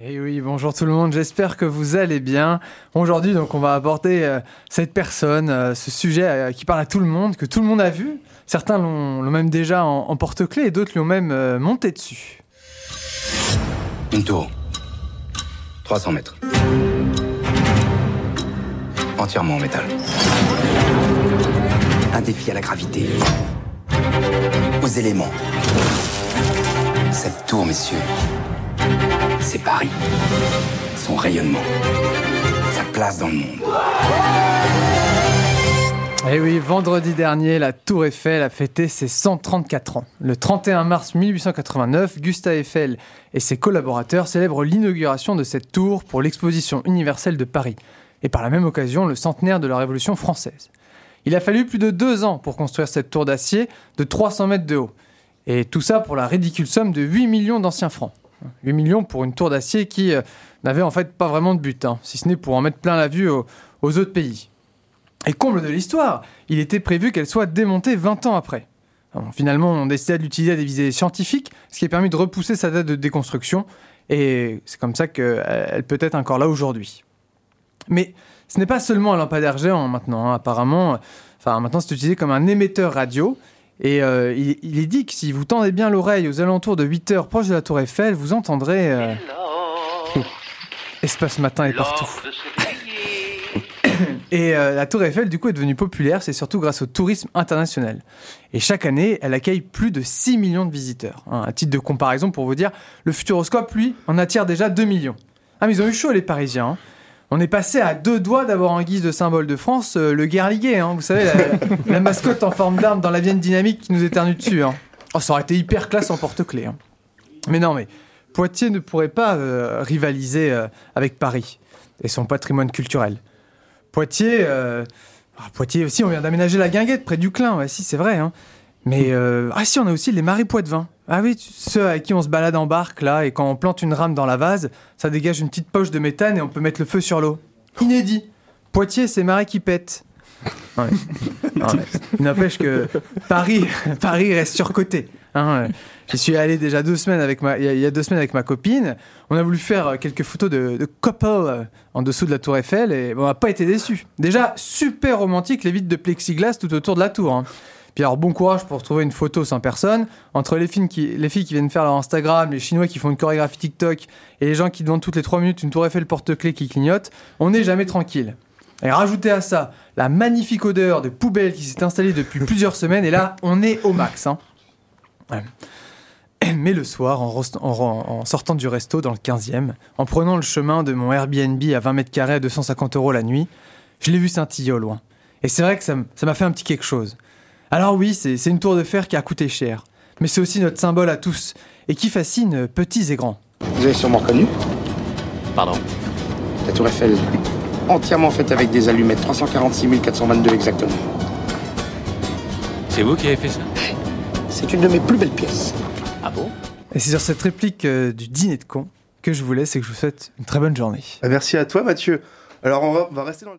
Et eh oui, bonjour tout le monde, j'espère que vous allez bien. Aujourd'hui, donc, on va aborder euh, cette personne, euh, ce sujet euh, qui parle à tout le monde, que tout le monde a vu. Certains l'ont même déjà en, porte-clés et d'autres lui ont même monté dessus. Une tour. 300 mètres. Entièrement en métal. Un défi à la gravité. Aux éléments. Cette tour, messieurs, c'est Paris. Son rayonnement. Sa place dans le monde. Eh oui, vendredi dernier, la Tour Eiffel a fêté ses 134 ans. Le 31 mars 1889, Gustave Eiffel et ses collaborateurs célèbrent l'inauguration de cette tour pour l'exposition universelle de Paris, et par la même occasion le centenaire de la Révolution française. Il a fallu plus de deux ans pour construire cette tour d'acier de 300 mètres de haut, et tout ça pour la ridicule somme de 8 millions d'anciens francs. 8 millions pour une tour d'acier qui euh, n'avait en fait pas vraiment de but, hein, si ce n'est pour en mettre plein la vue aux, autres pays. Et comble de l'histoire, il était prévu qu'elle soit démontée 20 ans après. finalement, on décida de l'utiliser à des visées scientifiques, ce qui a permis de repousser sa date de déconstruction, et c'est comme ça qu'elle peut être encore là aujourd'hui. Mais ce n'est pas seulement un lampadaire géant maintenant, hein. apparemment, enfin maintenant c'est utilisé comme un émetteur radio, et euh, il, est dit que si vous tendez bien l'oreille aux alentours de 8 heures proche de la Tour Eiffel, vous entendrez. Euh... Espace matin est partout. Et euh, la Tour Eiffel, du coup, est devenue populaire, c'est surtout grâce au tourisme international. Et chaque année, elle accueille plus de 6 millions de visiteurs. Un hein, à titre de comparaison, pour vous dire, le Futuroscope, lui, en attire déjà 2 millions. Ah, mais ils ont eu chaud, les Parisiens. Hein. On est passé à deux doigts d'avoir en guise de symbole de France euh, le guerriguer, hein, vous savez, la, mascotte en forme d'arme dans la Vienne dynamique qui nous éternue dessus. Hein. Oh, ça aurait été hyper classe en porte-clés. Hein. Mais non, mais Poitiers ne pourrait pas euh, rivaliser euh, avec Paris et son patrimoine culturel. Poitiers, ah, Poitiers aussi, on vient d'aménager la guinguette près du Clin, si c'est vrai. Mais ah si, on a aussi les marais Poitevin. Ah oui, ceux avec qui on se balade en barque là, et quand on plante une rame dans la vase, ça dégage une petite poche de méthane et on peut mettre le feu sur l'eau. Inédit. Poitiers, c'est marais qui pète. Il n'empêche que Paris, Paris reste surcoté. Hein. J'y suis allé déjà deux semaines avec ma, il y, a deux semaines avec ma copine. On a voulu faire quelques photos de, de couple euh, en dessous de la tour Eiffel et on n'a pas été déçus. Déjà, super romantique les vitres de plexiglas tout autour de la tour. Hein. Puis alors, bon courage pour trouver une photo sans personne. Entre les, filles qui, les filles qui viennent faire leur Instagram, les Chinois qui font une chorégraphie TikTok et les gens qui demandent toutes les 3 minutes une tour Eiffel porte-clés qui clignote, on n'est jamais tranquille. Et rajoutez à ça la magnifique odeur de poubelle qui s'est installée depuis plusieurs semaines, et là, on est au max. Hein. Mais le soir, en, en, sortant du resto dans le 15e, en prenant le chemin de mon Airbnb à 20 mètres carrés à 250 euros la nuit, je l'ai vu scintiller au loin. Et c'est vrai que ça m'a fait un petit quelque chose. Alors oui, c'est une tour de fer qui a coûté cher, mais c'est aussi notre symbole à tous, et qui fascine petits et grands. Vous avez sûrement reconnu Pardon La tour Eiffel, entièrement faite avec des allumettes, 346 422 exactement. C'est vous qui avez fait ça? C'est une de mes plus belles pièces. Ah bon? Et c'est sur cette réplique euh, du dîner de con que je vous laisse et que je vous souhaite une très bonne journée. Merci à toi Mathieu. Alors on va, on va rester dans le...